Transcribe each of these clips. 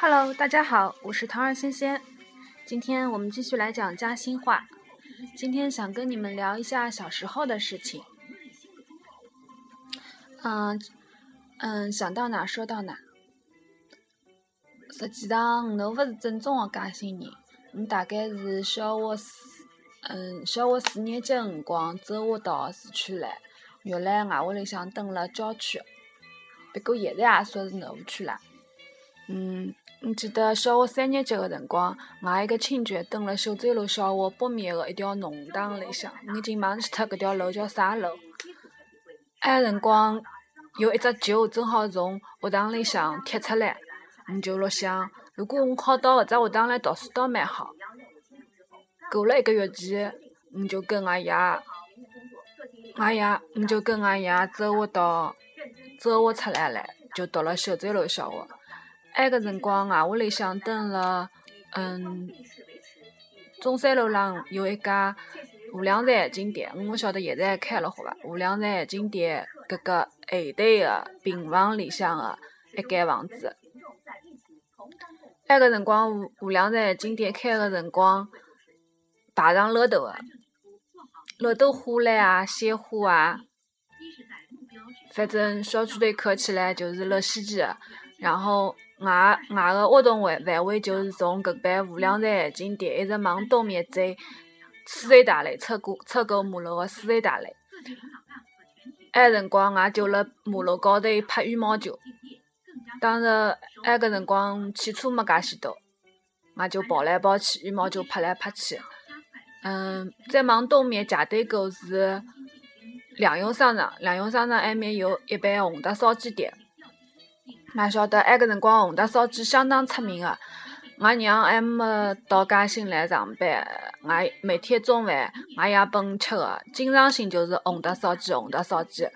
Hello，大家好，我是唐二仙仙。今天我们继续来讲嘉兴话。今天想跟你们聊一下小时候的事情。嗯嗯，想到哪说到哪。实际上，侬勿是正宗的嘉兴人，侬大概是小学四嗯小学四年级辰光走下到市区来，原来外屋里向蹲辣郊区。不过现在也算是内湖区了。嗯。我记得小学三年级个辰光，我一个亲戚蹲辣秀洲路小学北面个一条弄堂里向，我已经忘记脱搿条路叫啥路。埃辰光有一只球正好从学堂里向踢出来，我就辣想，如果我考到搿只学堂来读书倒蛮好。过了一个月前，我就跟阿爷，阿爷，我就跟阿爷走下到走下出来了，就读了秀洲路小学。埃个辰光，外屋里向蹲辣，嗯，中山路浪有一家无量山眼镜店，我晓得现在还开了好伐？无量山眼镜店搿个后头个平房里向个一间房子。埃个辰光，无无量山眼镜店开个辰光，排场老大个，老多花篮啊、鲜花啊，反正小区头看起来就是老稀奇个，然后。外外个活动范范围就是从搿爿无量山眼镜店一直往东面走，四线大路出过出过马路个四线大路。埃辰光，我就辣马路高头拍羽毛球。当时埃个辰光汽车没介许多，我就跑来跑去，羽毛球拍来拍去。嗯，再往东面斜对过是两用商场，两用商场埃面有一爿宏达烧鸡店。哪晓得埃个辰光，宏达烧鸡相当出名个。我娘还没到嘉兴来上班，我每天中饭我爷拨我吃个，经常性就是宏达烧鸡，宏达烧鸡。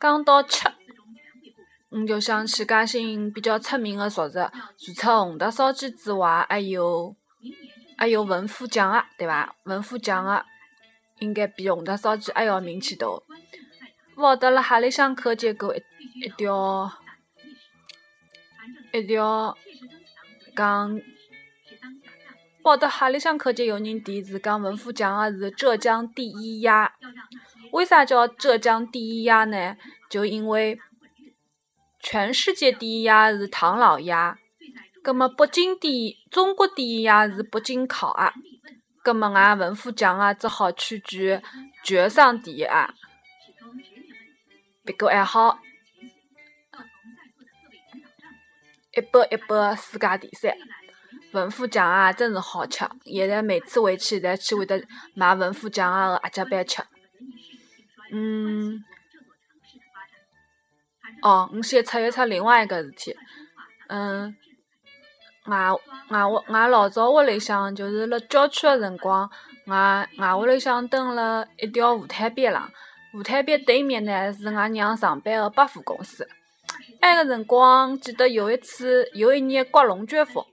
讲到吃，我就想起嘉兴比较出名个熟食，除脱宏达烧鸡之外，还有还有文富酱鸭，对伐？文富酱鸭应该比宏达烧鸡还要名气大。勿晓得辣哈里向看见过一一条。一条讲，报得哈里向看见有人提是讲文富酱鸭是浙江第一鸭，为啥叫浙江第一鸭呢？就因为全世界第一鸭是唐老鸭，葛么北京第一，中国第一鸭是北京烤鸭，葛么俺文富酱鸭只好屈居全省第一鸭，不过还好。一百一百世界第三，文富酱鸭真是好吃。现在每次回去，侪去会得买文富酱鸭个鸭脚板吃。嗯，哦，我先插一插另外一个事体。嗯，外外屋外老早屋里向就是辣郊区个辰光，外外屋里向蹲辣一条湖滩边浪，湖滩边对面呢是俺娘上班个百货公司。埃个辰光，记得有一次，有一年刮龙卷风，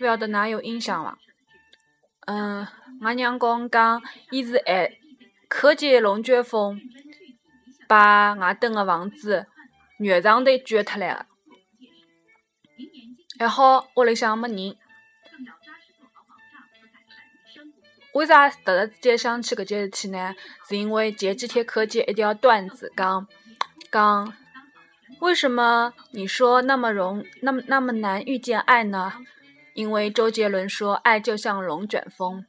勿晓得㑚有印象伐？嗯，俺娘跟我讲，伊是还看见龙卷风把外蹲个房子原状头卷脱来个，还好屋里向没人。为啥突然之间想起搿件事体呢？是因为前几天看见一条段子，讲讲。为什么你说那么容那么那么难遇见爱呢？因为周杰伦说爱就像龙卷风，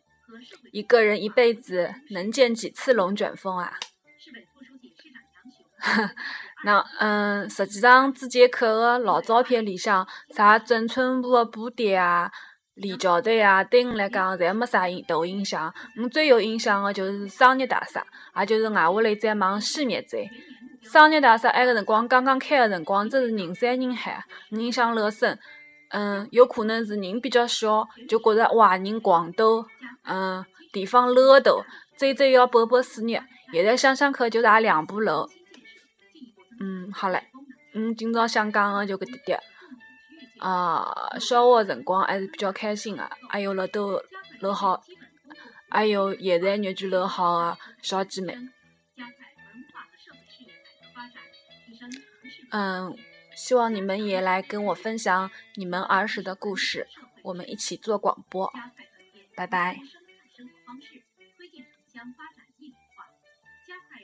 一个人一辈子能见几次龙卷风啊？那嗯，实际上之前看个老照片里向，啥郑春部个部队啊、李桥队啊，对我来讲侪没啥印大印象。我最有印象的就是商业大厦，也就是外屋里再往西面走。商业大厦埃个辰光刚刚开个辰光，真是人山人海，印象老深。嗯，有可能是人比较少，就觉着哇人狂多，嗯，地方老大，走走要跑跑四日。现在想想看，就也两步路。嗯，好嘞。嗯，今朝想讲个就搿点点。啊，小学辰光还是比较开心个，还有老多老好，还有现在越聚越好个小姐妹。嗯，希望你们也来跟我分享你们儿时的故事，我们一起做广播。拜拜。